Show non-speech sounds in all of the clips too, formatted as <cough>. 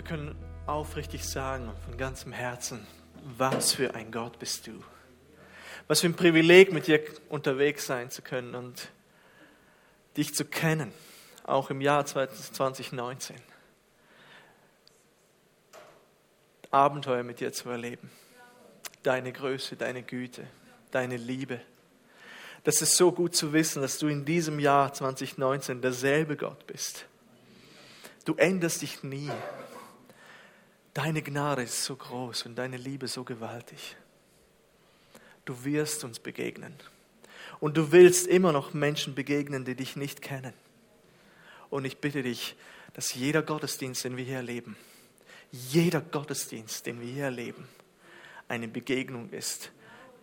Wir können aufrichtig sagen und von ganzem Herzen, was für ein Gott bist du. Was für ein Privileg, mit dir unterwegs sein zu können und dich zu kennen, auch im Jahr 2019. Abenteuer mit dir zu erleben. Deine Größe, deine Güte, deine Liebe. Das ist so gut zu wissen, dass du in diesem Jahr 2019 derselbe Gott bist. Du änderst dich nie. Deine Gnade ist so groß und deine Liebe so gewaltig. Du wirst uns begegnen. Und du willst immer noch Menschen begegnen, die dich nicht kennen. Und ich bitte dich, dass jeder Gottesdienst, den wir hier erleben, jeder Gottesdienst, den wir hier erleben, eine Begegnung ist,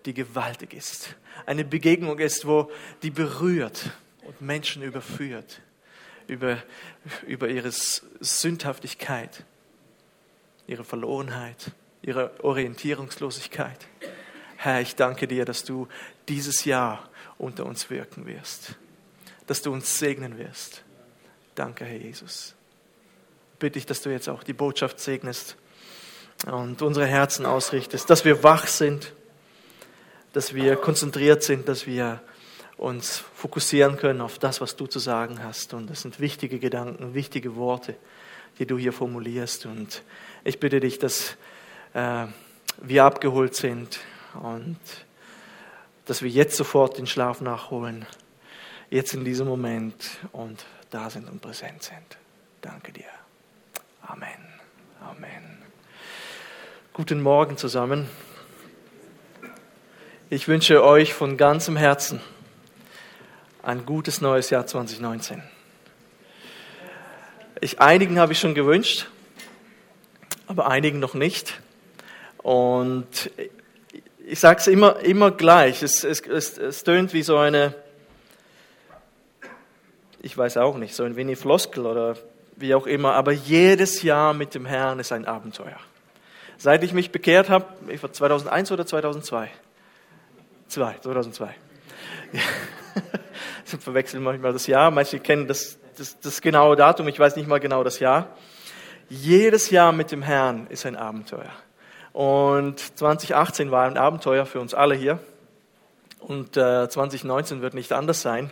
die gewaltig ist. Eine Begegnung ist, wo die berührt und Menschen überführt über, über ihre Sündhaftigkeit, ihre Verlorenheit, ihre Orientierungslosigkeit. Herr, ich danke dir, dass du dieses Jahr unter uns wirken wirst, dass du uns segnen wirst. Danke, Herr Jesus. Bitte ich, dass du jetzt auch die Botschaft segnest und unsere Herzen ausrichtest, dass wir wach sind, dass wir konzentriert sind, dass wir uns fokussieren können auf das, was du zu sagen hast. Und das sind wichtige Gedanken, wichtige Worte, die du hier formulierst. Und ich bitte dich, dass äh, wir abgeholt sind und dass wir jetzt sofort den Schlaf nachholen, jetzt in diesem Moment und da sind und präsent sind. Danke dir. Amen. Amen. Guten Morgen zusammen. Ich wünsche euch von ganzem Herzen ein gutes neues Jahr 2019. Ich, einigen habe ich schon gewünscht, aber einigen noch nicht. Und ich sage es immer, immer gleich. Es, es, es, es tönt wie so eine, ich weiß auch nicht, so ein wenig Floskel oder wie auch immer, aber jedes Jahr mit dem Herrn ist ein Abenteuer. Seit ich mich bekehrt habe, ich war 2001 oder 2002? 2, 2002. Ja. Ich verwechseln manchmal das Jahr, manche kennen das, das, das genaue Datum, ich weiß nicht mal genau das Jahr. Jedes Jahr mit dem Herrn ist ein Abenteuer. Und 2018 war ein Abenteuer für uns alle hier. Und äh, 2019 wird nicht anders sein.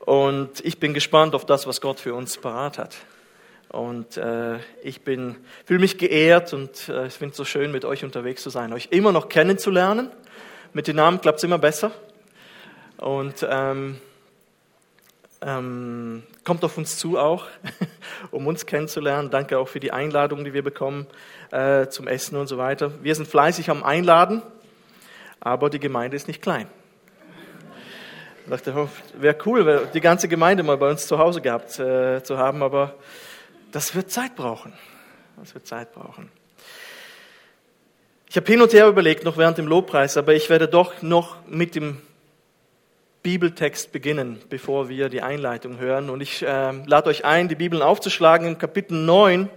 Und ich bin gespannt auf das, was Gott für uns parat hat. Und äh, ich fühle mich geehrt und äh, ich finde es so schön, mit euch unterwegs zu sein, euch immer noch kennenzulernen. Mit den Namen klappt es immer besser. Und ähm, ähm, kommt auf uns zu auch, <laughs> um uns kennenzulernen. Danke auch für die Einladung, die wir bekommen äh, zum Essen und so weiter. Wir sind fleißig am Einladen, aber die Gemeinde ist nicht klein. Ich dachte, oh, wäre cool, die ganze Gemeinde mal bei uns zu Hause gehabt äh, zu haben, aber das wird Zeit brauchen. Das wird Zeit brauchen. Ich habe hin und her überlegt, noch während dem Lobpreis, aber ich werde doch noch mit dem Bibeltext beginnen, bevor wir die Einleitung hören. Und ich äh, lade euch ein, die Bibeln aufzuschlagen im Kapitel 9.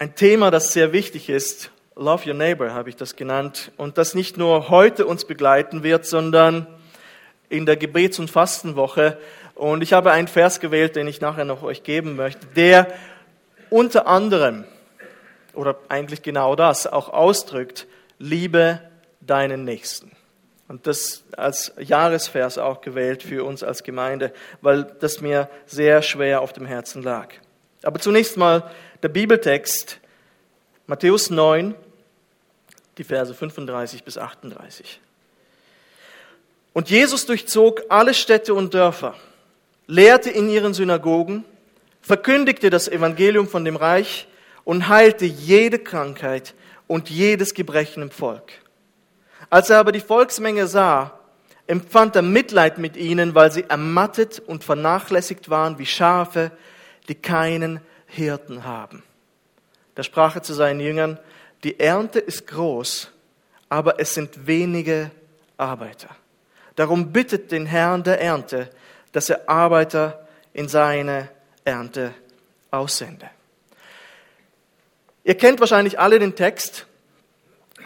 Ein Thema, das sehr wichtig ist. Love Your Neighbor habe ich das genannt. Und das nicht nur heute uns begleiten wird, sondern in der Gebets- und Fastenwoche. Und ich habe einen Vers gewählt, den ich nachher noch euch geben möchte, der unter anderem, oder eigentlich genau das, auch ausdrückt, liebe deinen Nächsten. Und das als Jahresvers auch gewählt für uns als Gemeinde, weil das mir sehr schwer auf dem Herzen lag. Aber zunächst mal der Bibeltext, Matthäus 9, die Verse 35 bis 38. Und Jesus durchzog alle Städte und Dörfer, lehrte in ihren Synagogen, verkündigte das Evangelium von dem Reich und heilte jede Krankheit und jedes Gebrechen im Volk. Als er aber die Volksmenge sah, empfand er Mitleid mit ihnen, weil sie ermattet und vernachlässigt waren wie Schafe, die keinen Hirten haben. Da sprach er zu seinen Jüngern, die Ernte ist groß, aber es sind wenige Arbeiter. Darum bittet den Herrn der Ernte, dass er Arbeiter in seine Ernte aussende. Ihr kennt wahrscheinlich alle den Text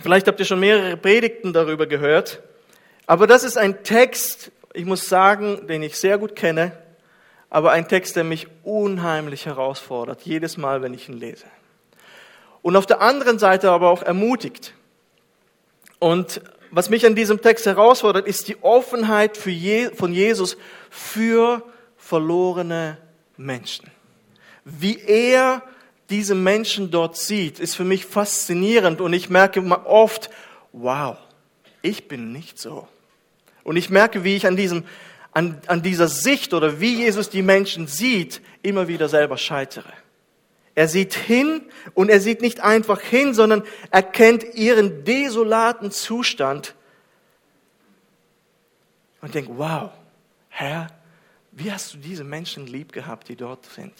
Vielleicht habt ihr schon mehrere Predigten darüber gehört. Aber das ist ein Text, ich muss sagen, den ich sehr gut kenne, aber ein Text, der mich unheimlich herausfordert, jedes Mal, wenn ich ihn lese. Und auf der anderen Seite aber auch ermutigt. Und was mich an diesem Text herausfordert, ist die Offenheit Je von Jesus für verlorene Menschen. Wie er diese Menschen dort sieht, ist für mich faszinierend und ich merke oft, wow, ich bin nicht so. Und ich merke, wie ich an diesem an, an dieser Sicht oder wie Jesus die Menschen sieht, immer wieder selber scheitere. Er sieht hin und er sieht nicht einfach hin, sondern erkennt ihren desolaten Zustand und denkt, wow, Herr, wie hast du diese Menschen lieb gehabt, die dort sind?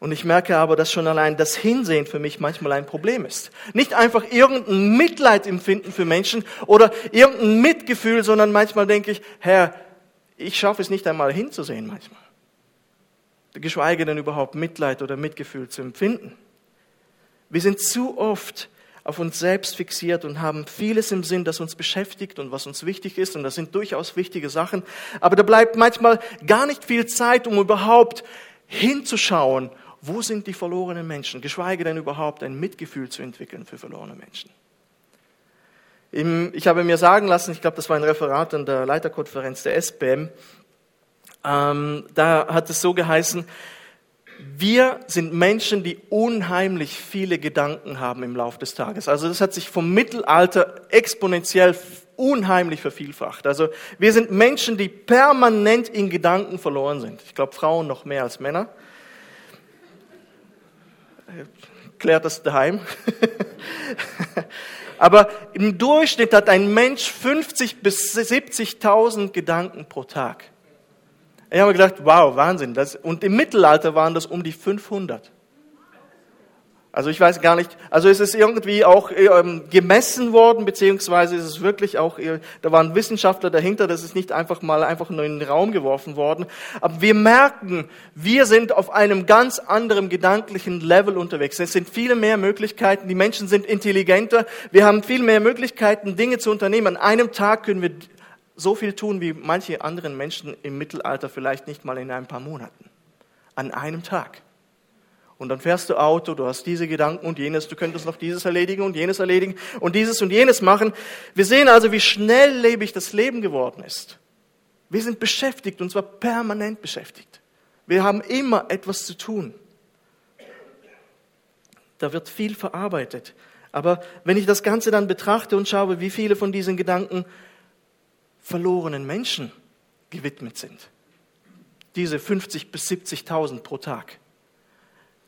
Und ich merke aber, dass schon allein das Hinsehen für mich manchmal ein Problem ist. Nicht einfach irgendein Mitleid empfinden für Menschen oder irgendein Mitgefühl, sondern manchmal denke ich, Herr, ich schaffe es nicht einmal hinzusehen manchmal. Geschweige denn überhaupt Mitleid oder Mitgefühl zu empfinden. Wir sind zu oft auf uns selbst fixiert und haben vieles im Sinn, das uns beschäftigt und was uns wichtig ist. Und das sind durchaus wichtige Sachen. Aber da bleibt manchmal gar nicht viel Zeit, um überhaupt hinzuschauen wo sind die verlorenen Menschen? Geschweige denn überhaupt ein Mitgefühl zu entwickeln für verlorene Menschen. Ich habe mir sagen lassen, ich glaube, das war ein Referat an der Leiterkonferenz der SBM, ähm, da hat es so geheißen, wir sind Menschen, die unheimlich viele Gedanken haben im Laufe des Tages. Also das hat sich vom Mittelalter exponentiell unheimlich vervielfacht. Also wir sind Menschen, die permanent in Gedanken verloren sind. Ich glaube, Frauen noch mehr als Männer klärt das daheim. <laughs> Aber im Durchschnitt hat ein Mensch 50 bis 70.000 Gedanken pro Tag. Ich habe gedacht, wow, Wahnsinn. Das, und im Mittelalter waren das um die 500. Also ich weiß gar nicht, also ist es irgendwie auch ähm, gemessen worden, beziehungsweise ist es wirklich auch, äh, da waren Wissenschaftler dahinter, das ist nicht einfach mal einfach nur in den Raum geworfen worden. Aber wir merken, wir sind auf einem ganz anderen gedanklichen Level unterwegs. Es sind viele mehr Möglichkeiten, die Menschen sind intelligenter, wir haben viel mehr Möglichkeiten, Dinge zu unternehmen. An einem Tag können wir so viel tun, wie manche anderen Menschen im Mittelalter vielleicht nicht mal in ein paar Monaten. An einem Tag. Und dann fährst du Auto, du hast diese Gedanken und jenes, du könntest noch dieses erledigen und jenes erledigen und dieses und jenes machen. Wir sehen also, wie schnelllebig das Leben geworden ist. Wir sind beschäftigt und zwar permanent beschäftigt. Wir haben immer etwas zu tun. Da wird viel verarbeitet. Aber wenn ich das Ganze dann betrachte und schaue, wie viele von diesen Gedanken verlorenen Menschen gewidmet sind, diese 50 bis 70.000 pro Tag,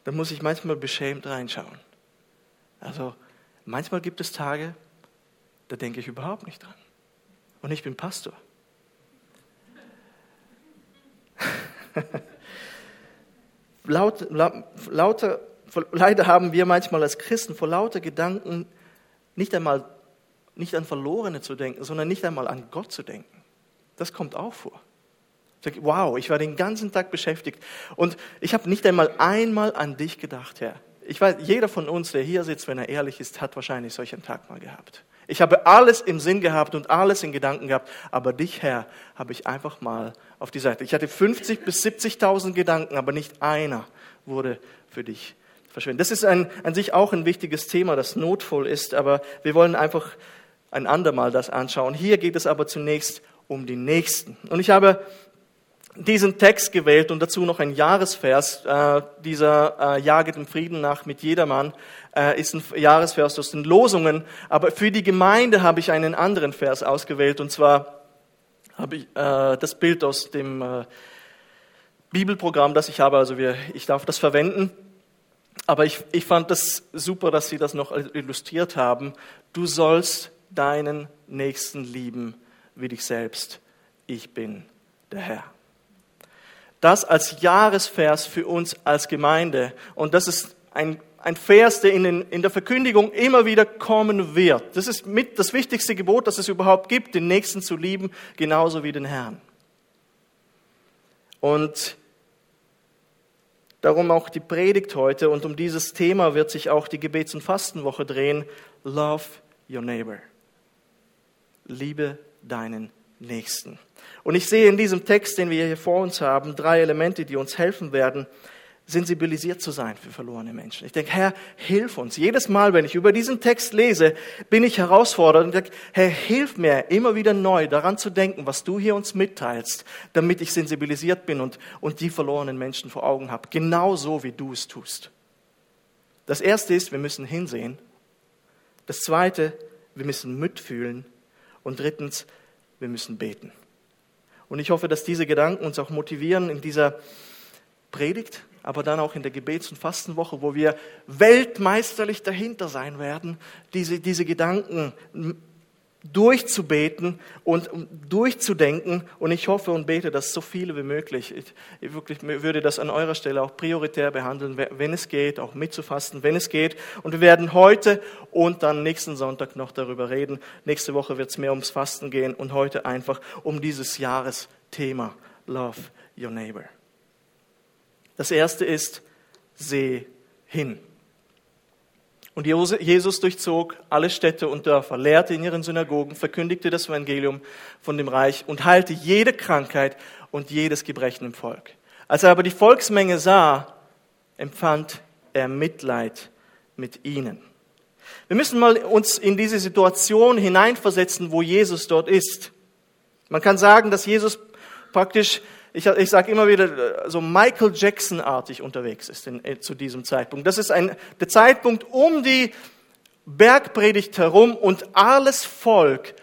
da muss ich manchmal beschämt reinschauen. Also manchmal gibt es Tage, da denke ich überhaupt nicht dran. Und ich bin Pastor. <laughs> Laut, lauter, leider haben wir manchmal als Christen vor lauter Gedanken nicht einmal nicht an Verlorene zu denken, sondern nicht einmal an Gott zu denken. Das kommt auch vor. Wow, ich war den ganzen Tag beschäftigt und ich habe nicht einmal einmal an dich gedacht, Herr. Ich weiß, jeder von uns, der hier sitzt, wenn er ehrlich ist, hat wahrscheinlich solchen Tag mal gehabt. Ich habe alles im Sinn gehabt und alles in Gedanken gehabt, aber dich, Herr, habe ich einfach mal auf die Seite. Ich hatte 50 bis 70.000 Gedanken, aber nicht einer wurde für dich verschwendet. Das ist ein, an sich auch ein wichtiges Thema, das notvoll ist, aber wir wollen einfach ein andermal das anschauen. Hier geht es aber zunächst um die Nächsten. Und ich habe diesen Text gewählt und dazu noch ein Jahresvers. Äh, dieser äh, Jaget im Frieden nach mit jedermann äh, ist ein Jahresvers aus den Losungen. Aber für die Gemeinde habe ich einen anderen Vers ausgewählt und zwar habe ich das Bild aus dem Bibelprogramm, das ich habe. Also ich darf das verwenden. Aber ich, ich fand das super, dass Sie das noch illustriert haben. Du sollst deinen Nächsten lieben wie dich selbst. Ich bin der Herr das als Jahresvers für uns als Gemeinde. Und das ist ein, ein Vers, der in, den, in der Verkündigung immer wieder kommen wird. Das ist mit das wichtigste Gebot, das es überhaupt gibt, den Nächsten zu lieben, genauso wie den Herrn. Und darum auch die Predigt heute und um dieses Thema wird sich auch die Gebets- und Fastenwoche drehen. Love your neighbor. Liebe deinen Nächsten. Und ich sehe in diesem Text, den wir hier vor uns haben, drei Elemente, die uns helfen werden, sensibilisiert zu sein für verlorene Menschen. Ich denke, Herr, hilf uns. Jedes Mal, wenn ich über diesen Text lese, bin ich herausfordert und denke, Herr, hilf mir immer wieder neu daran zu denken, was du hier uns mitteilst, damit ich sensibilisiert bin und, und die verlorenen Menschen vor Augen habe. Genauso wie du es tust. Das erste ist, wir müssen hinsehen. Das zweite, wir müssen mitfühlen. Und drittens, wir müssen beten. Und ich hoffe, dass diese Gedanken uns auch motivieren in dieser Predigt, aber dann auch in der Gebets- und Fastenwoche, wo wir weltmeisterlich dahinter sein werden, diese, diese Gedanken durchzubeten und durchzudenken. Und ich hoffe und bete, dass so viele wie möglich, ich, ich wirklich würde das an eurer Stelle auch prioritär behandeln, wenn es geht, auch mitzufasten, wenn es geht. Und wir werden heute und dann nächsten Sonntag noch darüber reden. Nächste Woche wird es mehr ums Fasten gehen und heute einfach um dieses Jahresthema Love Your Neighbor. Das erste ist, seh hin. Und Jesus durchzog alle Städte und Dörfer, lehrte in ihren Synagogen, verkündigte das Evangelium von dem Reich und heilte jede Krankheit und jedes Gebrechen im Volk. Als er aber die Volksmenge sah, empfand er Mitleid mit ihnen. Wir müssen mal uns in diese Situation hineinversetzen, wo Jesus dort ist. Man kann sagen, dass Jesus praktisch ich, ich sage immer wieder, so Michael Jackson-artig unterwegs ist in, äh, zu diesem Zeitpunkt. Das ist ein, der Zeitpunkt um die Bergpredigt herum und alles Volk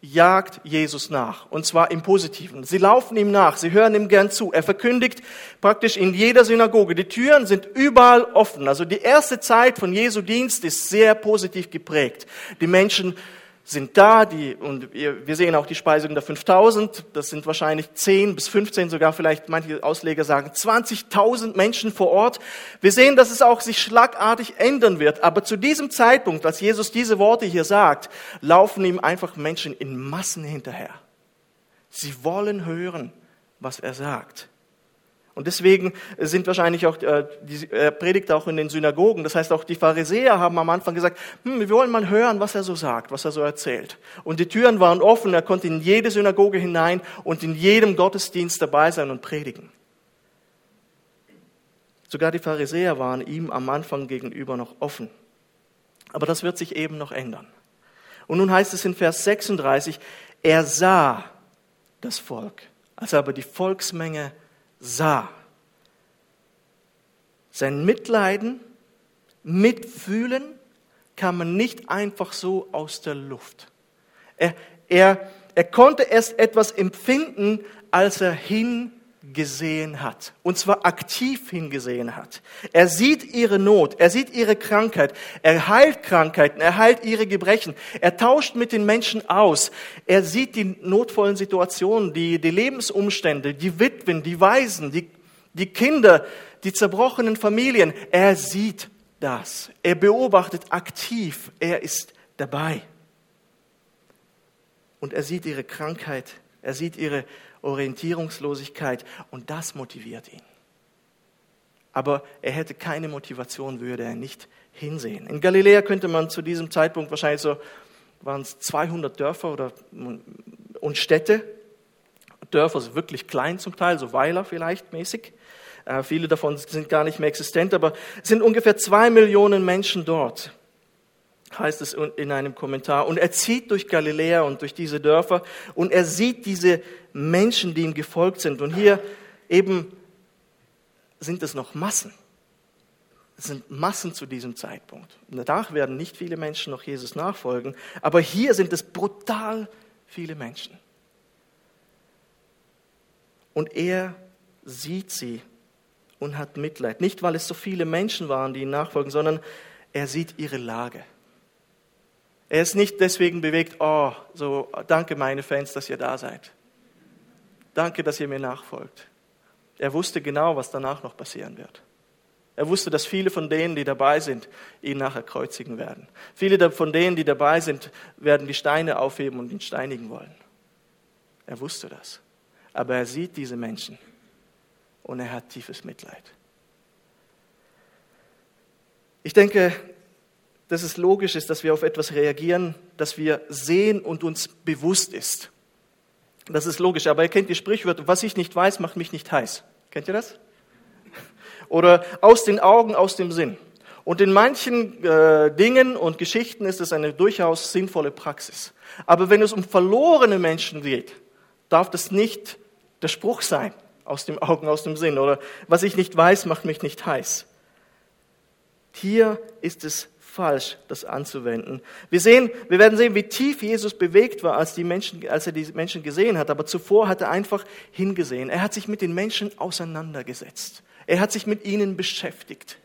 jagt Jesus nach. Und zwar im Positiven. Sie laufen ihm nach, sie hören ihm gern zu. Er verkündigt praktisch in jeder Synagoge. Die Türen sind überall offen. Also die erste Zeit von Jesu Dienst ist sehr positiv geprägt. Die Menschen sind da, die, und wir sehen auch die Speisung der 5000, das sind wahrscheinlich 10 bis 15, sogar vielleicht manche Ausleger sagen 20.000 Menschen vor Ort. Wir sehen, dass es auch sich schlagartig ändern wird, aber zu diesem Zeitpunkt, als Jesus diese Worte hier sagt, laufen ihm einfach Menschen in Massen hinterher. Sie wollen hören, was er sagt. Und deswegen sind wahrscheinlich auch, äh, die, er predigt auch in den Synagogen. Das heißt, auch die Pharisäer haben am Anfang gesagt, hm, wir wollen mal hören, was er so sagt, was er so erzählt. Und die Türen waren offen, er konnte in jede Synagoge hinein und in jedem Gottesdienst dabei sein und predigen. Sogar die Pharisäer waren ihm am Anfang gegenüber noch offen. Aber das wird sich eben noch ändern. Und nun heißt es in Vers 36, er sah das Volk, als aber die Volksmenge sah. Sein Mitleiden, Mitfühlen kam nicht einfach so aus der Luft. Er, er, er konnte erst etwas empfinden, als er hingesehen hat. Und zwar aktiv hingesehen hat. Er sieht ihre Not, er sieht ihre Krankheit, er heilt Krankheiten, er heilt ihre Gebrechen, er tauscht mit den Menschen aus, er sieht die notvollen Situationen, die, die Lebensumstände, die Witwen, die Waisen, die die Kinder, die zerbrochenen Familien. Er sieht das. Er beobachtet aktiv. Er ist dabei. Und er sieht ihre Krankheit. Er sieht ihre Orientierungslosigkeit. Und das motiviert ihn. Aber er hätte keine Motivation, würde er nicht hinsehen. In Galiläa könnte man zu diesem Zeitpunkt wahrscheinlich so, waren es 200 Dörfer oder, und Städte. Dörfer sind wirklich klein zum Teil, so Weiler vielleicht mäßig. Äh, viele davon sind gar nicht mehr existent, aber es sind ungefähr zwei Millionen Menschen dort, heißt es in einem Kommentar. Und er zieht durch Galiläa und durch diese Dörfer und er sieht diese Menschen, die ihm gefolgt sind. Und hier eben sind es noch Massen. Es sind Massen zu diesem Zeitpunkt. Und danach werden nicht viele Menschen noch Jesus nachfolgen, aber hier sind es brutal viele Menschen. Und er sieht sie und hat Mitleid. Nicht, weil es so viele Menschen waren, die ihm nachfolgen, sondern er sieht ihre Lage. Er ist nicht deswegen bewegt, oh, so, danke meine Fans, dass ihr da seid. Danke, dass ihr mir nachfolgt. Er wusste genau, was danach noch passieren wird. Er wusste, dass viele von denen, die dabei sind, ihn nachher kreuzigen werden. Viele von denen, die dabei sind, werden die Steine aufheben und ihn steinigen wollen. Er wusste das. Aber er sieht diese Menschen und er hat tiefes Mitleid. Ich denke, dass es logisch ist, dass wir auf etwas reagieren, das wir sehen und uns bewusst ist. Das ist logisch, aber ihr kennt die Sprichwörter, was ich nicht weiß, macht mich nicht heiß. Kennt ihr das? <laughs> Oder aus den Augen, aus dem Sinn. Und in manchen äh, Dingen und Geschichten ist es eine durchaus sinnvolle Praxis. Aber wenn es um verlorene Menschen geht, darf das nicht der Spruch sein, aus dem Augen, aus dem Sinn. Oder was ich nicht weiß, macht mich nicht heiß. Hier ist es falsch, das anzuwenden. Wir sehen, wir werden sehen, wie tief Jesus bewegt war, als, die Menschen, als er die Menschen gesehen hat. Aber zuvor hat er einfach hingesehen. Er hat sich mit den Menschen auseinandergesetzt. Er hat sich mit ihnen beschäftigt.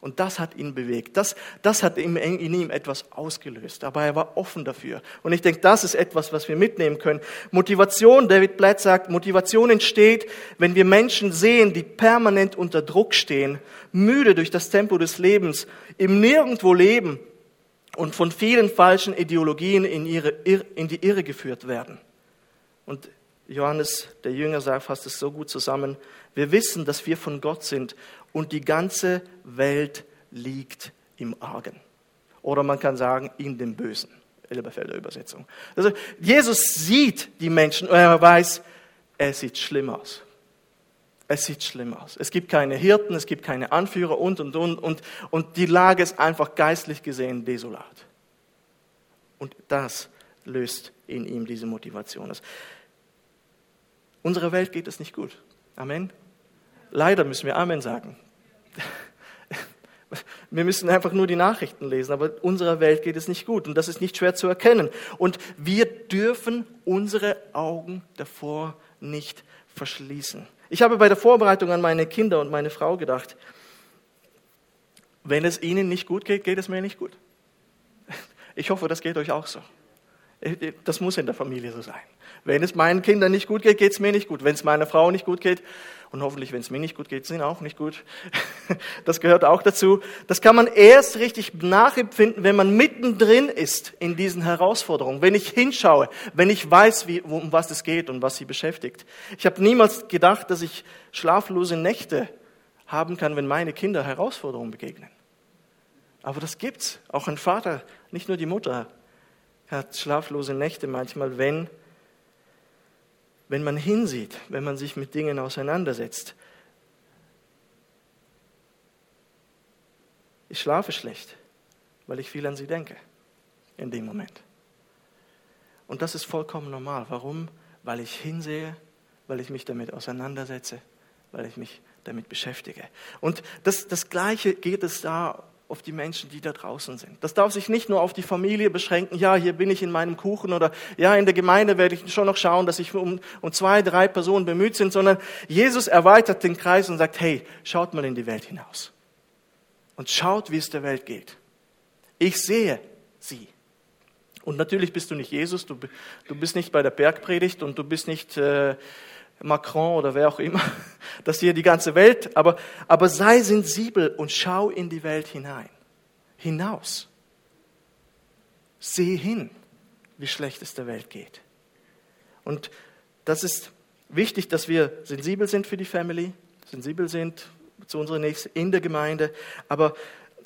Und das hat ihn bewegt. Das, das hat in ihm etwas ausgelöst. Aber er war offen dafür. Und ich denke, das ist etwas, was wir mitnehmen können. Motivation, David Blatt sagt, Motivation entsteht, wenn wir Menschen sehen, die permanent unter Druck stehen, müde durch das Tempo des Lebens, im Nirgendwo leben und von vielen falschen Ideologien in, ihre, in die Irre geführt werden. Und Johannes, der Jünger, sagt, fasst es so gut zusammen. Wir wissen, dass wir von Gott sind und die ganze Welt liegt im Argen. Oder man kann sagen, in dem Bösen. Elberfelder Übersetzung. Also Jesus sieht die Menschen und er weiß, es sieht schlimm aus. Es sieht schlimm aus. Es gibt keine Hirten, es gibt keine Anführer und, und, und, und, und die Lage ist einfach geistlich gesehen desolat. Und das löst in ihm diese Motivation aus. Unserer Welt geht es nicht gut. Amen. Leider müssen wir Amen sagen. <laughs> Wir müssen einfach nur die Nachrichten lesen, aber unserer Welt geht es nicht gut und das ist nicht schwer zu erkennen. Und wir dürfen unsere Augen davor nicht verschließen. Ich habe bei der Vorbereitung an meine Kinder und meine Frau gedacht, wenn es ihnen nicht gut geht, geht es mir nicht gut. Ich hoffe, das geht euch auch so. Das muss in der Familie so sein. Wenn es meinen Kindern nicht gut geht, geht es mir nicht gut. Wenn es meiner Frau nicht gut geht, und hoffentlich, wenn es mir nicht gut geht, sind auch nicht gut. <laughs> Das gehört auch dazu. Das kann man erst richtig nachempfinden, wenn man mittendrin ist in diesen Herausforderungen. Wenn ich hinschaue, wenn ich weiß, wie, um was es geht und was sie beschäftigt. Ich habe niemals gedacht, dass ich schlaflose Nächte haben kann, wenn meine Kinder Herausforderungen begegnen. Aber das gibt's. Auch ein Vater, nicht nur die Mutter, hat schlaflose Nächte manchmal, wenn wenn man hinsieht, wenn man sich mit Dingen auseinandersetzt. Ich schlafe schlecht, weil ich viel an sie denke in dem Moment. Und das ist vollkommen normal. Warum? Weil ich hinsehe, weil ich mich damit auseinandersetze, weil ich mich damit beschäftige. Und das, das Gleiche geht es da auf die Menschen, die da draußen sind. Das darf sich nicht nur auf die Familie beschränken, ja, hier bin ich in meinem Kuchen oder ja, in der Gemeinde werde ich schon noch schauen, dass ich um, um zwei, drei Personen bemüht sind, sondern Jesus erweitert den Kreis und sagt, hey, schaut mal in die Welt hinaus und schaut, wie es der Welt geht. Ich sehe sie. Und natürlich bist du nicht Jesus, du, du bist nicht bei der Bergpredigt und du bist nicht äh, Macron oder wer auch immer, <laughs> dass hier die ganze Welt, aber, aber sei sensibel und schau in die Welt hinein, hinaus. Seh hin, wie schlecht es der Welt geht. Und das ist wichtig, dass wir sensibel sind für die Family, sensibel sind zu unserer Nächsten in der Gemeinde, aber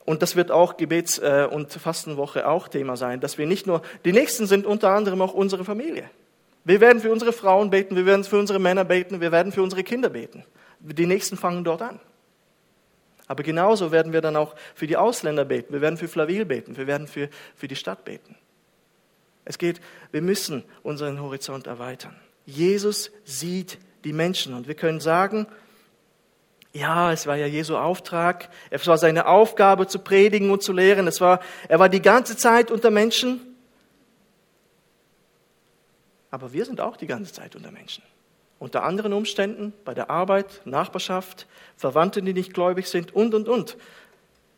und das wird auch Gebets- äh, und Fastenwoche auch Thema sein, dass wir nicht nur, die Nächsten sind unter anderem auch unsere Familie. Wir werden für unsere Frauen beten, wir werden für unsere Männer beten, wir werden für unsere Kinder beten. Die Nächsten fangen dort an. Aber genauso werden wir dann auch für die Ausländer beten, wir werden für Flavil beten, wir werden für, für die Stadt beten. Es geht, wir müssen unseren Horizont erweitern. Jesus sieht die Menschen und wir können sagen, ja, es war ja Jesu Auftrag, es war seine Aufgabe zu predigen und zu lehren, es war, er war die ganze Zeit unter Menschen aber wir sind auch die ganze Zeit unter Menschen. Unter anderen Umständen, bei der Arbeit, Nachbarschaft, Verwandte, die nicht gläubig sind und, und, und.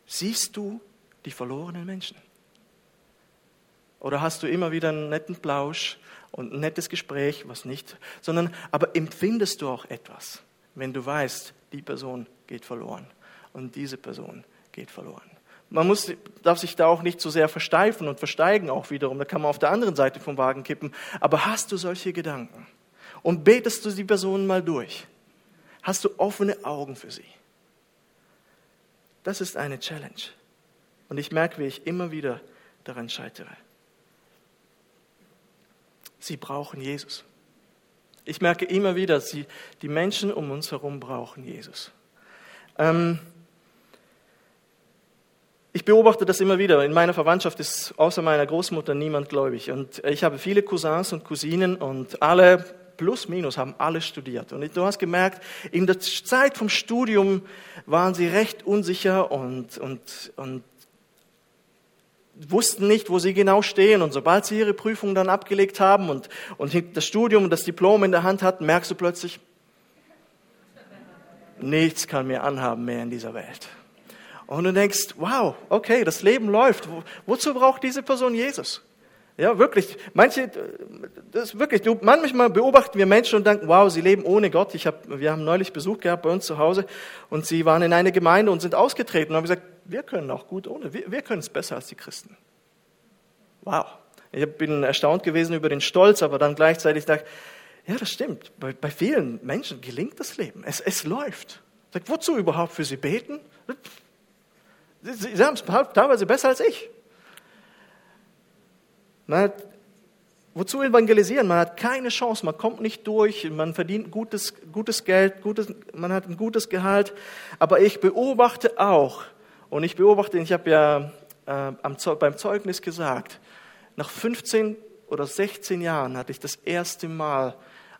Siehst du die verlorenen Menschen? Oder hast du immer wieder einen netten Plausch und ein nettes Gespräch, was nicht, sondern aber empfindest du auch etwas, wenn du weißt, die Person geht verloren und diese Person geht verloren. Man muss, darf sich da auch nicht zu so sehr versteifen und versteigen auch wiederum. Da kann man auf der anderen Seite vom Wagen kippen. Aber hast du solche Gedanken? Und betest du die Personen mal durch? Hast du offene Augen für sie? Das ist eine Challenge. Und ich merke, wie ich immer wieder daran scheitere. Sie brauchen Jesus. Ich merke immer wieder, sie, die Menschen um uns herum brauchen Jesus. Ähm, ich beobachte das immer wieder. In meiner Verwandtschaft ist außer meiner Großmutter niemand gläubig. Und ich habe viele Cousins und Cousinen und alle plus minus haben alle studiert. Und du hast gemerkt, in der Zeit vom Studium waren sie recht unsicher und, und, und wussten nicht, wo sie genau stehen. Und sobald sie ihre Prüfung dann abgelegt haben und, und das Studium und das Diplom in der Hand hatten, merkst du plötzlich, nichts kann mir anhaben mehr in dieser Welt. Und du denkst, wow, okay, das Leben läuft. Wozu braucht diese Person Jesus? Ja, wirklich. Manche, das ist wirklich, du, manchmal beobachten wir Menschen und denken, wow, sie leben ohne Gott. Ich hab, wir haben neulich Besuch gehabt bei uns zu Hause und sie waren in eine Gemeinde und sind ausgetreten und haben gesagt, wir können auch gut ohne, wir, wir können es besser als die Christen. Wow. Ich bin erstaunt gewesen über den Stolz, aber dann gleichzeitig dachte ja, das stimmt. Bei, bei vielen Menschen gelingt das Leben. Es, es läuft. Sagt, wozu überhaupt für sie beten? Sie, sie haben es teilweise besser als ich. Man hat, wozu evangelisieren? Man hat keine Chance, man kommt nicht durch, man verdient gutes, gutes Geld, gutes, man hat ein gutes Gehalt. Aber ich beobachte auch, und ich beobachte, ich habe ja äh, beim Zeugnis gesagt, nach 15 oder 16 Jahren hatte ich das erste Mal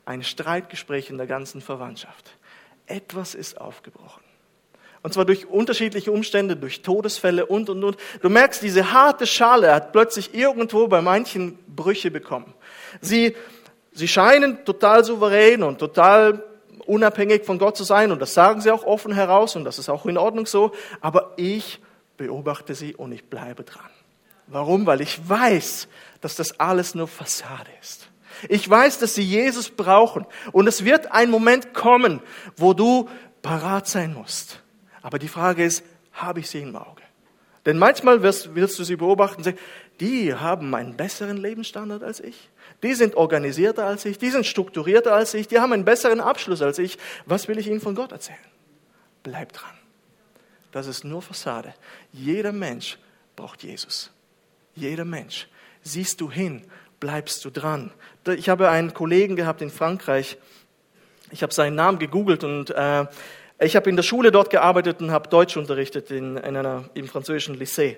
ein Streitgespräch in der ganzen Verwandtschaft. Etwas ist aufgebrochen. Und zwar durch unterschiedliche Umstände, durch Todesfälle und, und, und. Du merkst, diese harte Schale hat plötzlich irgendwo bei manchen Brüche bekommen. Sie, sie scheinen total souverän und total unabhängig von Gott zu sein und das sagen sie auch offen heraus und das ist auch in Ordnung so. Aber ich beobachte sie und ich bleibe dran. Warum? Weil ich weiß, dass das alles nur Fassade ist. Ich weiß, dass sie Jesus brauchen und es wird ein Moment kommen, wo du parat sein musst. Aber die Frage ist, habe ich sie im Auge? Denn manchmal wirst, willst du sie beobachten und sagen, die haben einen besseren Lebensstandard als ich. Die sind organisierter als ich, die sind strukturierter als ich, die haben einen besseren Abschluss als ich. Was will ich ihnen von Gott erzählen? Bleib dran. Das ist nur Fassade. Jeder Mensch braucht Jesus. Jeder Mensch. Siehst du hin, bleibst du dran. Ich habe einen Kollegen gehabt in Frankreich. Ich habe seinen Namen gegoogelt und äh, ich habe in der Schule dort gearbeitet und habe Deutsch unterrichtet in, in einer, im französischen Lycée.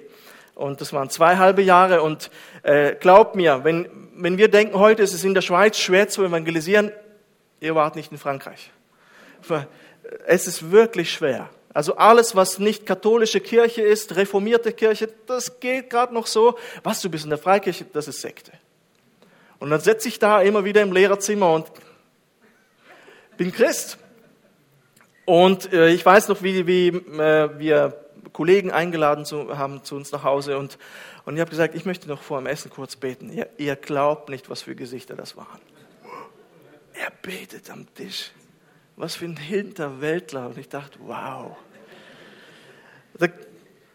Und das waren zwei halbe Jahre. Und äh, glaubt mir, wenn, wenn wir denken, heute ist es in der Schweiz schwer zu evangelisieren, ihr wart nicht in Frankreich. Es ist wirklich schwer. Also alles, was nicht katholische Kirche ist, reformierte Kirche, das geht gerade noch so. Was, du bist in der Freikirche, das ist Sekte. Und dann sitze ich da immer wieder im Lehrerzimmer und bin Christ. Und äh, ich weiß noch, wie, wie äh, wir Kollegen eingeladen zu, haben zu uns nach Hause und, und ich habe gesagt, ich möchte noch vor dem Essen kurz beten. Ihr, ihr glaubt nicht, was für Gesichter das waren. Er betet am Tisch. Was für ein Hinterwäldler. Und ich dachte, wow.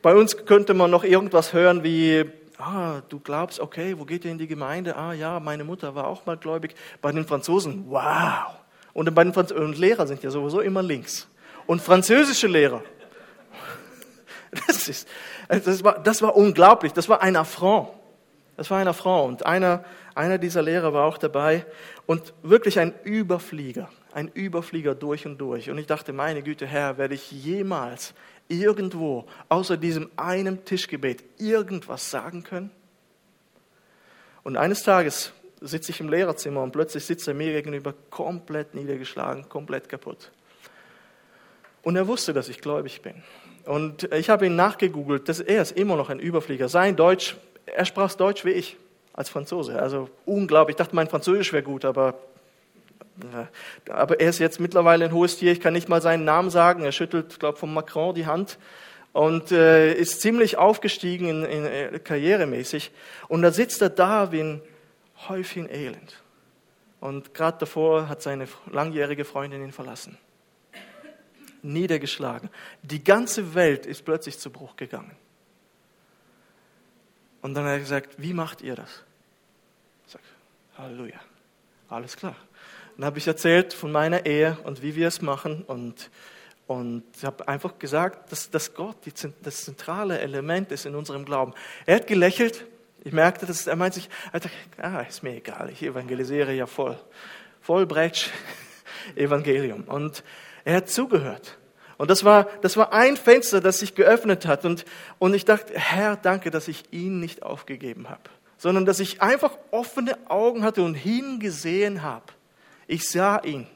Bei uns könnte man noch irgendwas hören wie, ah, du glaubst, okay, wo geht ihr in die Gemeinde? Ah ja, meine Mutter war auch mal gläubig. Bei den Franzosen, wow. Und bei den Franz und Lehrer sind ja sowieso immer links. Und französische Lehrer, <laughs> das, ist, das, war, das war unglaublich. Das war ein Affront. Das war ein Affront. Und einer, einer dieser Lehrer war auch dabei. Und wirklich ein Überflieger. Ein Überflieger durch und durch. Und ich dachte, meine Güte, Herr, werde ich jemals irgendwo außer diesem einen Tischgebet irgendwas sagen können? Und eines Tages sitze ich im Lehrerzimmer und plötzlich sitzt er mir gegenüber komplett niedergeschlagen, komplett kaputt. Und er wusste, dass ich gläubig bin. Und ich habe ihn nachgegoogelt, dass er ist immer noch ein Überflieger. Sein Deutsch, er sprach Deutsch wie ich, als Franzose. Also unglaublich. Ich dachte, mein Französisch wäre gut, aber, aber er ist jetzt mittlerweile ein hohes Tier. Ich kann nicht mal seinen Namen sagen. Er schüttelt, glaube von Macron die Hand und äh, ist ziemlich aufgestiegen in, in, äh, karrieremäßig. Und da sitzt er da wie ein Häufchen Elend. Und gerade davor hat seine langjährige Freundin ihn verlassen niedergeschlagen. Die ganze Welt ist plötzlich zu Bruch gegangen. Und dann hat er gesagt, wie macht ihr das? Ich sage, Halleluja, alles klar. Dann habe ich erzählt von meiner Ehe und wie wir es machen und, und habe einfach gesagt, dass, dass Gott die, das zentrale Element ist in unserem Glauben. Er hat gelächelt. Ich merkte, dass er meint sich, ah, ist mir egal, ich evangelisiere ja voll Vollbretsch <laughs> Evangelium. Und er hat zugehört. Und das war, das war ein Fenster, das sich geöffnet hat. Und, und ich dachte, Herr, danke, dass ich ihn nicht aufgegeben habe, sondern dass ich einfach offene Augen hatte und hingesehen habe. Ich sah ihn.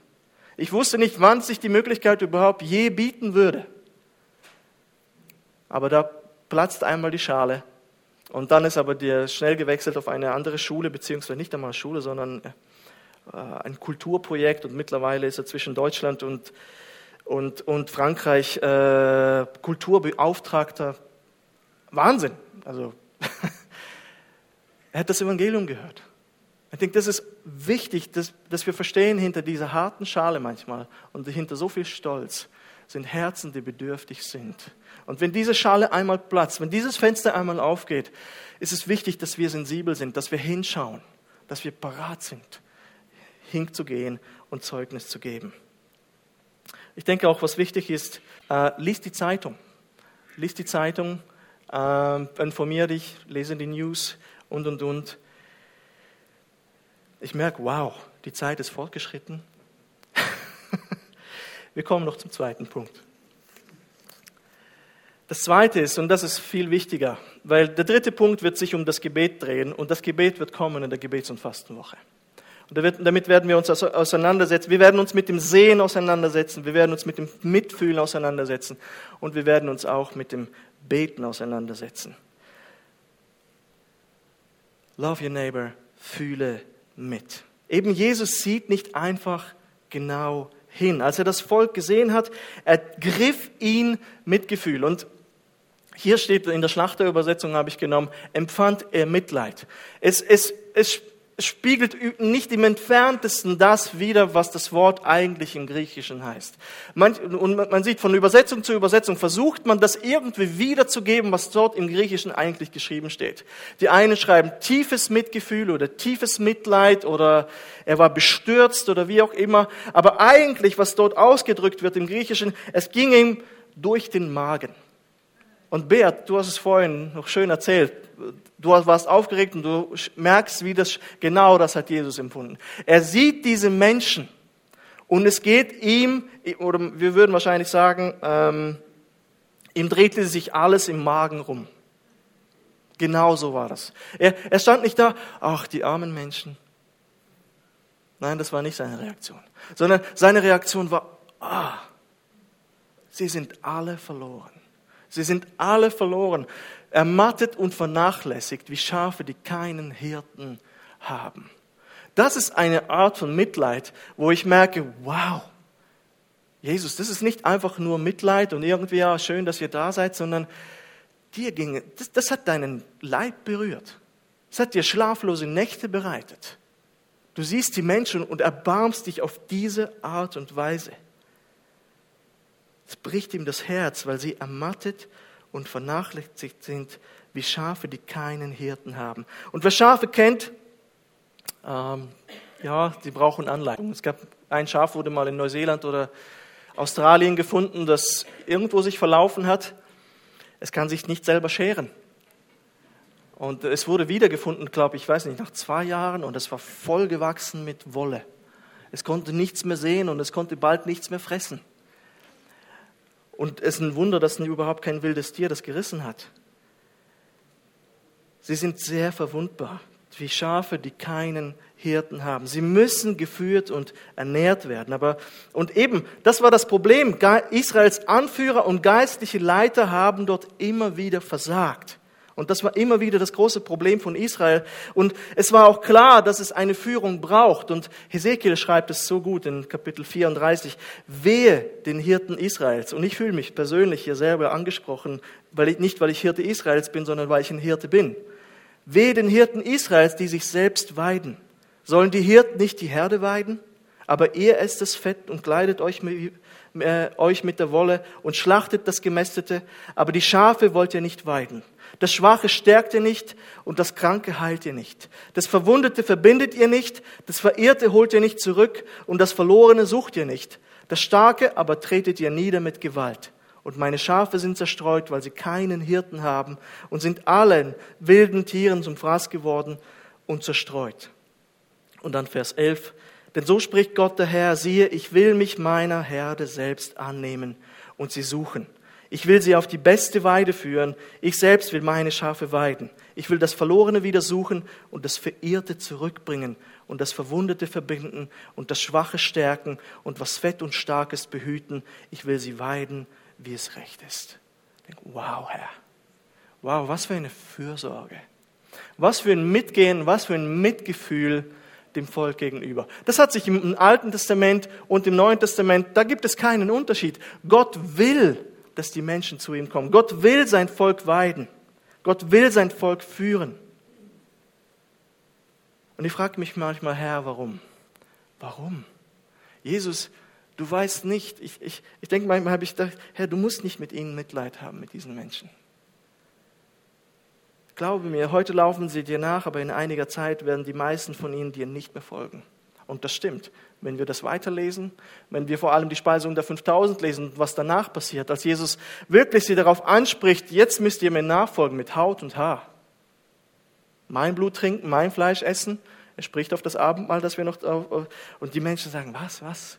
Ich wusste nicht, wann sich die Möglichkeit überhaupt je bieten würde. Aber da platzt einmal die Schale. Und dann ist aber der schnell gewechselt auf eine andere Schule, beziehungsweise nicht einmal Schule, sondern äh, ein Kulturprojekt. Und mittlerweile ist er zwischen Deutschland und, und, und Frankreich äh, Kulturbeauftragter. Wahnsinn. Also, <laughs> er hat das Evangelium gehört. Ich denke, das ist wichtig, dass, dass wir verstehen, hinter dieser harten Schale manchmal und hinter so viel Stolz sind Herzen, die bedürftig sind. Und wenn diese Schale einmal platzt, wenn dieses Fenster einmal aufgeht, ist es wichtig, dass wir sensibel sind, dass wir hinschauen, dass wir parat sind, hinzugehen und Zeugnis zu geben. Ich denke auch, was wichtig ist, äh, lies die Zeitung. Lies die Zeitung, äh, informier dich, lese die News und, und, und. Ich merke, wow, die Zeit ist fortgeschritten. Wir kommen noch zum zweiten Punkt. Das zweite ist, und das ist viel wichtiger, weil der dritte Punkt wird sich um das Gebet drehen und das Gebet wird kommen in der Gebets- und Fastenwoche. Und damit werden wir uns auseinandersetzen. Wir werden uns mit dem Sehen auseinandersetzen. Wir werden uns mit dem Mitfühlen auseinandersetzen. Und wir werden uns auch mit dem Beten auseinandersetzen. Love your neighbor, fühle mit. Eben Jesus sieht nicht einfach genau hin. Als er das Volk gesehen hat, ergriff ihn Mitgefühl. Und hier steht in der Schlachterübersetzung, habe ich genommen, empfand er Mitleid. Es, es, es spiegelt nicht im entferntesten das wider, was das Wort eigentlich im Griechischen heißt. Man, und man sieht, von Übersetzung zu Übersetzung versucht man das irgendwie wiederzugeben, was dort im Griechischen eigentlich geschrieben steht. Die einen schreiben tiefes Mitgefühl oder tiefes Mitleid oder er war bestürzt oder wie auch immer. Aber eigentlich, was dort ausgedrückt wird im Griechischen, es ging ihm durch den Magen. Und Beat, du hast es vorhin noch schön erzählt, du warst aufgeregt und du merkst, wie das genau das hat Jesus empfunden. Er sieht diese Menschen und es geht ihm, oder wir würden wahrscheinlich sagen, ähm, ihm drehte sich alles im Magen rum. Genau so war das. Er, er stand nicht da, ach, die armen Menschen. Nein, das war nicht seine Reaktion, sondern seine Reaktion war, ah, sie sind alle verloren. Sie sind alle verloren ermattet und vernachlässigt wie Schafe, die keinen Hirten haben. Das ist eine Art von Mitleid, wo ich merke, wow, Jesus, das ist nicht einfach nur Mitleid und irgendwie, ja, schön, dass ihr da seid, sondern dir ging, das, das hat deinen Leib berührt. Es hat dir schlaflose Nächte bereitet. Du siehst die Menschen und erbarmst dich auf diese Art und Weise. Es bricht ihm das Herz, weil sie ermattet und vernachlässigt sind wie Schafe, die keinen Hirten haben. Und wer Schafe kennt, ähm, ja, die brauchen Anleitung. Es gab ein Schaf, wurde mal in Neuseeland oder Australien gefunden, das irgendwo sich verlaufen hat. Es kann sich nicht selber scheren. Und es wurde wiedergefunden, glaube ich, weiß nicht, nach zwei Jahren und es war vollgewachsen mit Wolle. Es konnte nichts mehr sehen und es konnte bald nichts mehr fressen. Und es ist ein Wunder, dass überhaupt kein wildes Tier das gerissen hat. Sie sind sehr verwundbar, wie Schafe, die keinen Hirten haben. Sie müssen geführt und ernährt werden. Aber, und eben, das war das Problem. Israels Anführer und geistliche Leiter haben dort immer wieder versagt. Und das war immer wieder das große Problem von Israel. Und es war auch klar, dass es eine Führung braucht. Und Hesekiel schreibt es so gut in Kapitel 34. Wehe den Hirten Israels. Und ich fühle mich persönlich hier selber angesprochen, weil ich, nicht weil ich Hirte Israels bin, sondern weil ich ein Hirte bin. Wehe den Hirten Israels, die sich selbst weiden. Sollen die Hirten nicht die Herde weiden? Aber ihr esst das Fett und kleidet euch mit, äh, euch mit der Wolle und schlachtet das Gemästete. Aber die Schafe wollt ihr nicht weiden. Das Schwache stärkt ihr nicht und das Kranke heilt ihr nicht. Das Verwundete verbindet ihr nicht, das Verirrte holt ihr nicht zurück und das Verlorene sucht ihr nicht. Das Starke aber tretet ihr nieder mit Gewalt. Und meine Schafe sind zerstreut, weil sie keinen Hirten haben und sind allen wilden Tieren zum Fraß geworden und zerstreut. Und dann Vers 11. Denn so spricht Gott der Herr, siehe, ich will mich meiner Herde selbst annehmen und sie suchen. Ich will sie auf die beste Weide führen. Ich selbst will meine Schafe weiden. Ich will das Verlorene wieder suchen und das Verirrte zurückbringen und das Verwundete verbinden und das Schwache stärken und was Fett und Starkes behüten. Ich will sie weiden, wie es recht ist. wow, Herr. Wow, was für eine Fürsorge. Was für ein Mitgehen, was für ein Mitgefühl dem Volk gegenüber. Das hat sich im Alten Testament und im Neuen Testament, da gibt es keinen Unterschied. Gott will, dass die Menschen zu ihm kommen. Gott will sein Volk weiden. Gott will sein Volk führen. Und ich frage mich manchmal, Herr, warum? Warum? Jesus, du weißt nicht, ich, ich, ich denke manchmal, habe ich gedacht, Herr, du musst nicht mit ihnen Mitleid haben, mit diesen Menschen. Glaube mir, heute laufen sie dir nach, aber in einiger Zeit werden die meisten von ihnen dir nicht mehr folgen. Und das stimmt. Wenn wir das weiterlesen, wenn wir vor allem die Speisung der 5000 lesen, was danach passiert, als Jesus wirklich sie darauf anspricht, jetzt müsst ihr mir nachfolgen mit Haut und Haar. Mein Blut trinken, mein Fleisch essen. Er spricht auf das Abendmahl, das wir noch, und die Menschen sagen, was, was?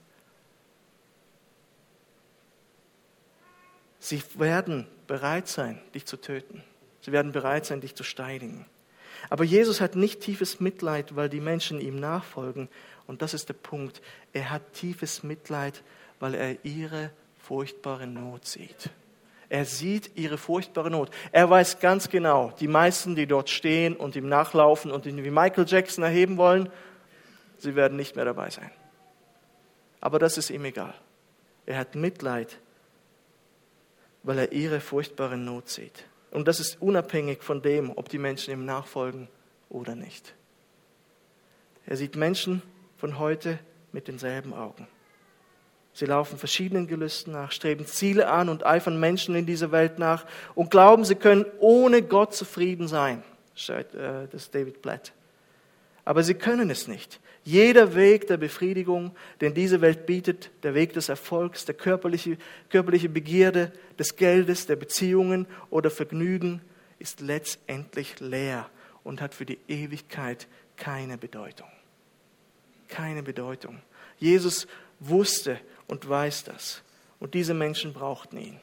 Sie werden bereit sein, dich zu töten. Sie werden bereit sein, dich zu steinigen. Aber Jesus hat nicht tiefes Mitleid, weil die Menschen ihm nachfolgen. Und das ist der Punkt. Er hat tiefes Mitleid, weil er ihre furchtbare Not sieht. Er sieht ihre furchtbare Not. Er weiß ganz genau, die meisten, die dort stehen und ihm nachlaufen und ihn wie Michael Jackson erheben wollen, sie werden nicht mehr dabei sein. Aber das ist ihm egal. Er hat Mitleid, weil er ihre furchtbare Not sieht. Und das ist unabhängig von dem, ob die Menschen ihm nachfolgen oder nicht. Er sieht Menschen von heute mit denselben Augen. Sie laufen verschiedenen Gelüsten nach, streben Ziele an und eifern Menschen in dieser Welt nach und glauben, sie können ohne Gott zufrieden sein, schreibt äh, das David Platt. Aber sie können es nicht. Jeder Weg der Befriedigung, den diese Welt bietet, der Weg des Erfolgs, der körperliche, körperliche Begierde, des Geldes, der Beziehungen oder Vergnügen, ist letztendlich leer und hat für die Ewigkeit keine Bedeutung. Keine Bedeutung. Jesus wusste und weiß das. Und diese Menschen brauchten ihn.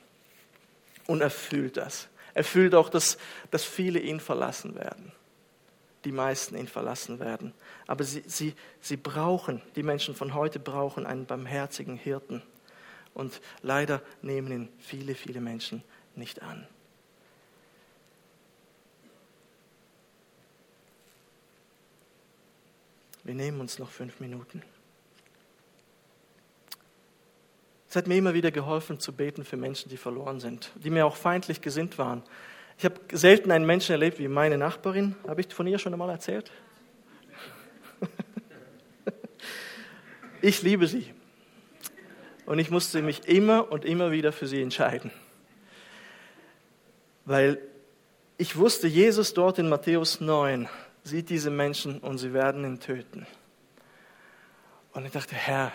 Und er fühlt das. Er fühlt auch, dass, dass viele ihn verlassen werden die meisten ihn verlassen werden. Aber sie, sie, sie brauchen, die Menschen von heute brauchen einen barmherzigen Hirten. Und leider nehmen ihn viele, viele Menschen nicht an. Wir nehmen uns noch fünf Minuten. Es hat mir immer wieder geholfen zu beten für Menschen, die verloren sind, die mir auch feindlich gesinnt waren. Ich habe selten einen Menschen erlebt wie meine Nachbarin. Habe ich von ihr schon einmal erzählt? <laughs> Ich liebe sie. Und ich musste mich immer und immer wieder für sie entscheiden. Weil ich wusste, Jesus dort in Matthäus 9 sieht diese Menschen und sie werden ihn töten. Und ich dachte, Herr,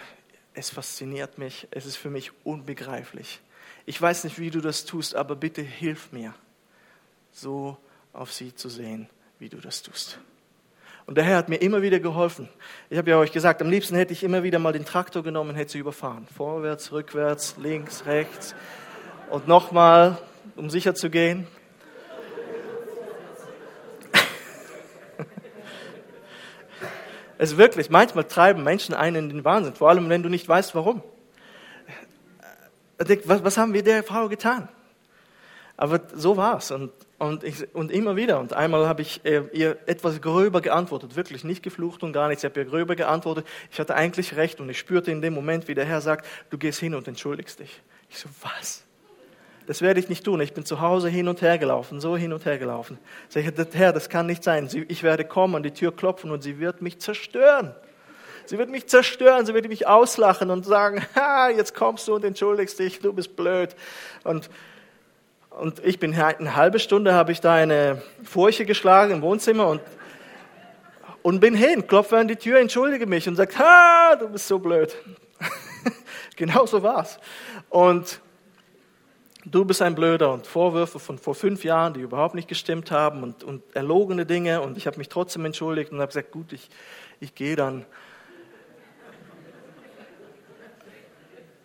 es fasziniert mich, es ist für mich unbegreiflich. Ich weiß nicht, wie du das tust, aber bitte hilf mir so auf sie zu sehen, wie du das tust. Und der Herr hat mir immer wieder geholfen. Ich habe ja euch gesagt, am liebsten hätte ich immer wieder mal den Traktor genommen und hätte sie überfahren. Vorwärts, rückwärts, links, rechts. Und nochmal, um sicher zu gehen. Es ist wirklich, manchmal treiben Menschen einen in den Wahnsinn, vor allem wenn du nicht weißt, warum. Was haben wir der Frau getan? Aber so war es. Und und, ich, und immer wieder. Und einmal habe ich äh, ihr etwas gröber geantwortet, wirklich nicht geflucht und gar nichts. Ich habe ihr gröber geantwortet. Ich hatte eigentlich recht und ich spürte in dem Moment, wie der Herr sagt, du gehst hin und entschuldigst dich. Ich so, was? Das werde ich nicht tun. Ich bin zu Hause hin und her gelaufen, so hin und her gelaufen. Sag ich, Herr, das kann nicht sein. Ich werde kommen, an die Tür klopfen und sie wird mich zerstören. Sie wird mich zerstören, sie wird mich auslachen und sagen, <laughs> ha, jetzt kommst du und entschuldigst dich, du bist blöd. Und und ich bin eine halbe Stunde, habe ich da eine Furche geschlagen im Wohnzimmer und, und bin hin, klopfe an die Tür, entschuldige mich und sagt, ha, du bist so blöd. <laughs> genau so war's. Und du bist ein Blöder und Vorwürfe von vor fünf Jahren, die überhaupt nicht gestimmt haben und, und erlogene Dinge und ich habe mich trotzdem entschuldigt und habe gesagt, gut, ich, ich gehe dann.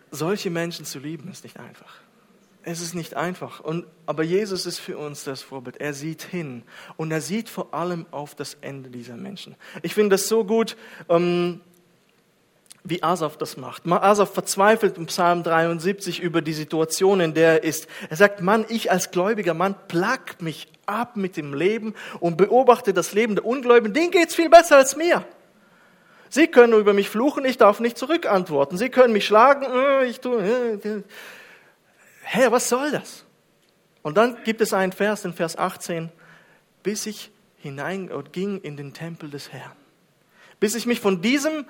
solche Menschen zu lieben, ist nicht einfach. Es ist nicht einfach. Und, aber Jesus ist für uns das Vorbild. Er sieht hin und er sieht vor allem auf das Ende dieser Menschen. Ich finde das so gut, ähm, wie Asaf das macht. Asaf verzweifelt im Psalm 73 über die Situation, in der er ist. Er sagt, Mann, ich als gläubiger Mann plag mich ab mit dem Leben und beobachte das Leben der Ungläubigen. Denen geht's viel besser als mir. Sie können über mich fluchen, ich darf nicht zurückantworten. Sie können mich schlagen, äh, ich tue. Äh, Herr, was soll das? Und dann gibt es einen Vers, in Vers 18, bis ich hinein ging in den Tempel des Herrn. Bis ich mich von diesem,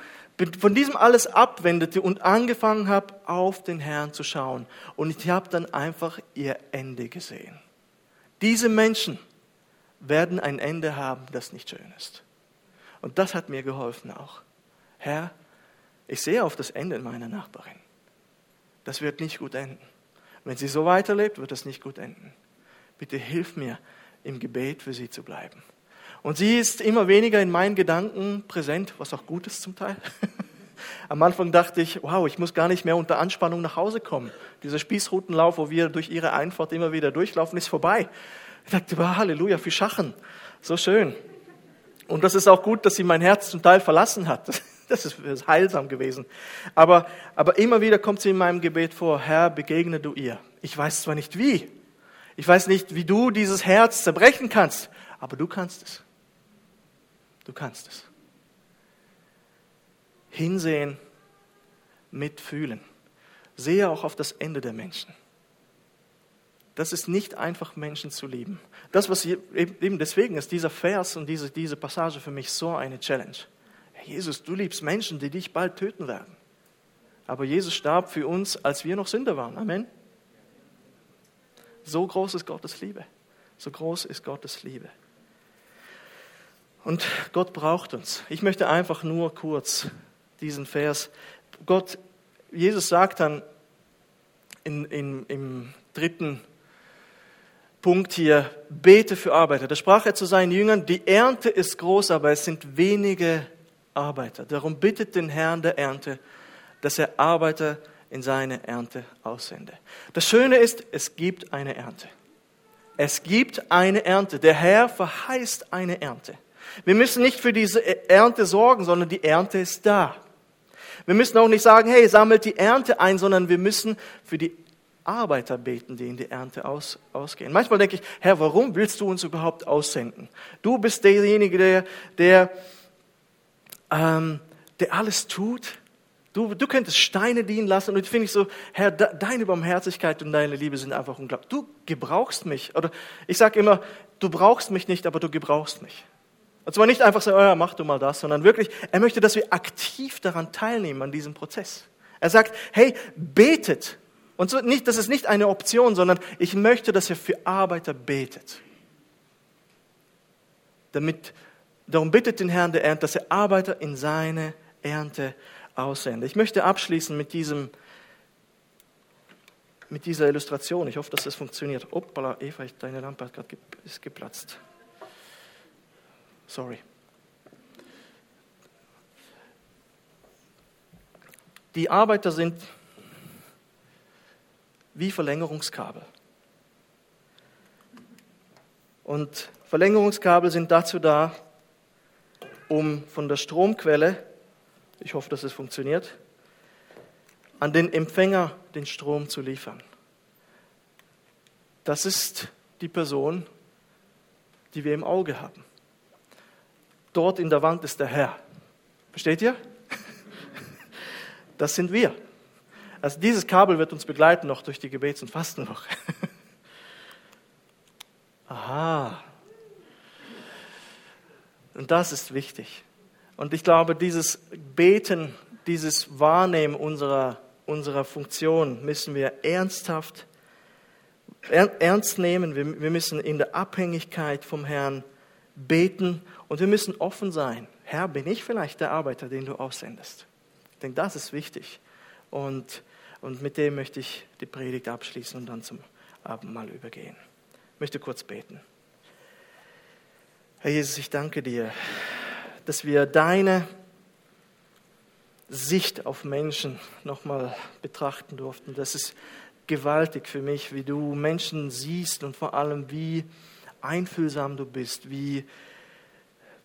von diesem alles abwendete und angefangen habe, auf den Herrn zu schauen. Und ich habe dann einfach ihr Ende gesehen. Diese Menschen werden ein Ende haben, das nicht schön ist. Und das hat mir geholfen auch. Herr, ich sehe auf das Ende meiner Nachbarin. Das wird nicht gut enden. Wenn sie so weiterlebt, wird das nicht gut enden. Bitte hilf mir, im Gebet für sie zu bleiben. Und sie ist immer weniger in meinen Gedanken präsent, was auch gut ist zum Teil. <laughs> Am Anfang dachte ich, wow, ich muss gar nicht mehr unter Anspannung nach Hause kommen. Dieser Spießrutenlauf, wo wir durch ihre Einfahrt immer wieder durchlaufen, ist vorbei. Ich dachte, wow, Halleluja, für Schachen. So schön. Und das ist auch gut, dass sie mein Herz zum Teil verlassen hat. <laughs> Das ist heilsam gewesen. Aber, aber immer wieder kommt sie in meinem Gebet vor, Herr, begegne du ihr. Ich weiß zwar nicht wie. Ich weiß nicht, wie du dieses Herz zerbrechen kannst, aber du kannst es. Du kannst es. Hinsehen, mitfühlen. Sehe auch auf das Ende der Menschen. Das ist nicht einfach, Menschen zu lieben. Das, was eben deswegen ist dieser Vers und diese, diese Passage für mich so eine Challenge. Jesus, du liebst Menschen, die dich bald töten werden. Aber Jesus starb für uns, als wir noch Sünder waren. Amen. So groß ist Gottes Liebe. So groß ist Gottes Liebe. Und Gott braucht uns. Ich möchte einfach nur kurz diesen Vers. Gott, Jesus sagt dann in, in, im dritten Punkt hier, bete für Arbeiter. Da sprach er zu seinen Jüngern, die Ernte ist groß, aber es sind wenige Arbeiter. Darum bittet den Herrn der Ernte, dass er Arbeiter in seine Ernte aussende. Das Schöne ist, es gibt eine Ernte. Es gibt eine Ernte. Der Herr verheißt eine Ernte. Wir müssen nicht für diese Ernte sorgen, sondern die Ernte ist da. Wir müssen auch nicht sagen, hey, sammelt die Ernte ein, sondern wir müssen für die Arbeiter beten, die in die Ernte aus, ausgehen. Manchmal denke ich, Herr, warum willst du uns überhaupt aussenden? Du bist derjenige, der, der, ähm, der alles tut. Du, du könntest Steine dienen lassen. Und ich finde ich so, Herr, deine Barmherzigkeit und deine Liebe sind einfach unglaublich. Du gebrauchst mich. Oder ich sage immer, du brauchst mich nicht, aber du gebrauchst mich. Und zwar nicht einfach so, oh ja, mach du mal das, sondern wirklich, er möchte, dass wir aktiv daran teilnehmen, an diesem Prozess. Er sagt, hey, betet und so nicht, das ist nicht eine Option, sondern ich möchte, dass ihr für Arbeiter betet. Damit, darum bittet den Herrn der Ernte, dass er Arbeiter in seine Ernte aussendet. Ich möchte abschließen mit diesem, mit dieser Illustration. Ich hoffe, dass das funktioniert. Hoppala, Eva, deine Lampe hat gerade ist geplatzt. Sorry. Die Arbeiter sind wie Verlängerungskabel. Und Verlängerungskabel sind dazu da, um von der Stromquelle, ich hoffe, dass es funktioniert, an den Empfänger den Strom zu liefern. Das ist die Person, die wir im Auge haben. Dort in der Wand ist der Herr. Versteht ihr? Das sind wir. Also dieses Kabel wird uns begleiten noch durch die Gebets- und Fastenwoche. <laughs> Aha. Und das ist wichtig. Und ich glaube, dieses Beten, dieses Wahrnehmen unserer, unserer Funktion müssen wir ernsthaft ernst nehmen. Wir, wir müssen in der Abhängigkeit vom Herrn beten und wir müssen offen sein. Herr, bin ich vielleicht der Arbeiter, den du aussendest? Ich denke, das ist wichtig. Und, und mit dem möchte ich die Predigt abschließen und dann zum Abendmahl übergehen. Ich möchte kurz beten. Herr Jesus, ich danke dir, dass wir deine, Sicht auf Menschen nochmal betrachten durften. Das ist gewaltig für mich, wie du Menschen siehst und vor allem, wie einfühlsam du bist, wie,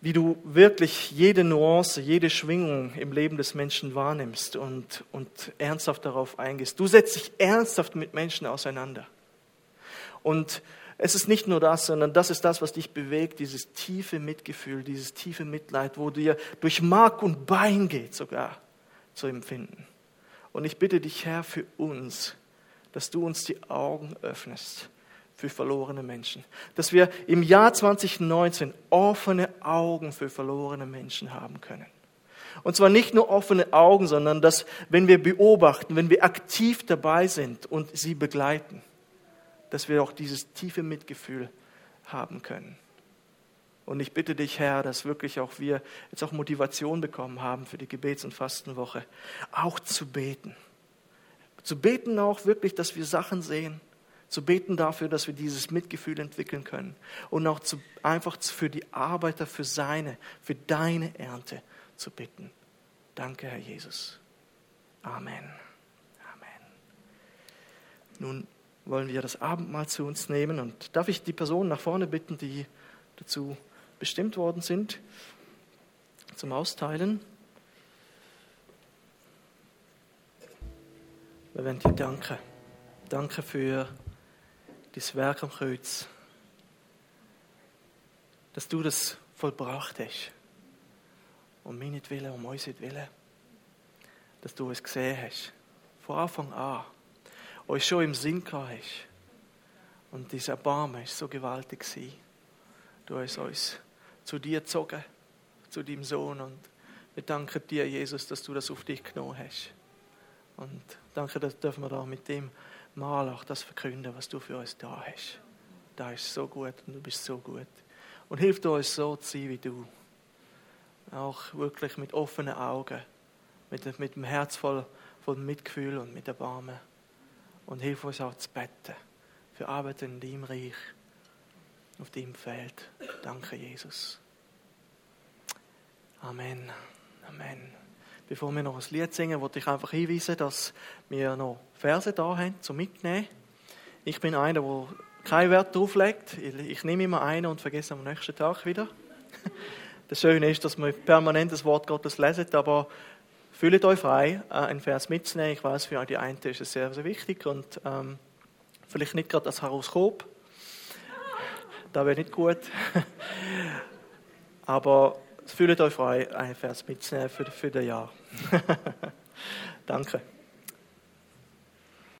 wie du wirklich jede Nuance, jede Schwingung im Leben des Menschen wahrnimmst und, und ernsthaft darauf eingehst. Du setzt dich ernsthaft mit Menschen auseinander. Und es ist nicht nur das, sondern das ist das, was dich bewegt, dieses tiefe Mitgefühl, dieses tiefe Mitleid, wo dir durch Mark und Bein geht sogar zu empfinden. Und ich bitte dich, Herr, für uns, dass du uns die Augen öffnest für verlorene Menschen. Dass wir im Jahr 2019 offene Augen für verlorene Menschen haben können. Und zwar nicht nur offene Augen, sondern dass, wenn wir beobachten, wenn wir aktiv dabei sind und sie begleiten, dass wir auch dieses tiefe Mitgefühl haben können. Und ich bitte dich, Herr, dass wirklich auch wir jetzt auch Motivation bekommen haben für die Gebets- und Fastenwoche, auch zu beten. Zu beten auch wirklich, dass wir Sachen sehen. Zu beten dafür, dass wir dieses Mitgefühl entwickeln können. Und auch zu, einfach für die Arbeiter, für seine, für deine Ernte zu bitten. Danke, Herr Jesus. Amen. Amen. Nun wollen wir das Abendmahl zu uns nehmen. Und darf ich die Personen nach vorne bitten, die dazu bestimmt worden sind, zum Austeilen? Wir wollen dir danken. Danke für das Werk am Kreuz. Dass du das vollbracht hast. Um Willen, um unseren Willen. Dass du es gesehen hast. Von Anfang an euch schon im Sinn hast. Und dieser Erbarmen war so gewaltig. Du hast uns zu dir gezogen, zu deinem Sohn. Und wir danken dir, Jesus, dass du das auf dich genommen hast. Und danke, dass dürfen wir da mit dem Mal auch das verkünden, was du für uns da hast. Da ist so gut und du bist so gut. Und hilf uns so zu sein wie du. Auch wirklich mit offenen Augen, mit, mit dem Herz voll, voll Mitgefühl und mit Erbarmen und hilf uns auch zu beten für Arbeit in deinem Reich, auf deinem Feld. Danke, Jesus. Amen. Amen. Bevor wir noch ein Lied singen, wollte ich einfach hinweisen, dass wir noch Verse da haben zum Mitnehmen. Ich bin einer, der keinen Wert darauf legt. Ich nehme immer einen und vergesse am nächsten Tag wieder. <laughs> Das Schöne ist, dass man permanent das Wort Gottes lesen, aber Fühlt euch frei, äh, einen Vers mitzunehmen. Ich weiß, für die einen ist es sehr, sehr wichtig und ähm, vielleicht nicht gerade das Horoskop. Da wäre nicht gut. <laughs> Aber fühlt euch frei, einen Vers mitzunehmen für, für das Jahr. <laughs> Danke.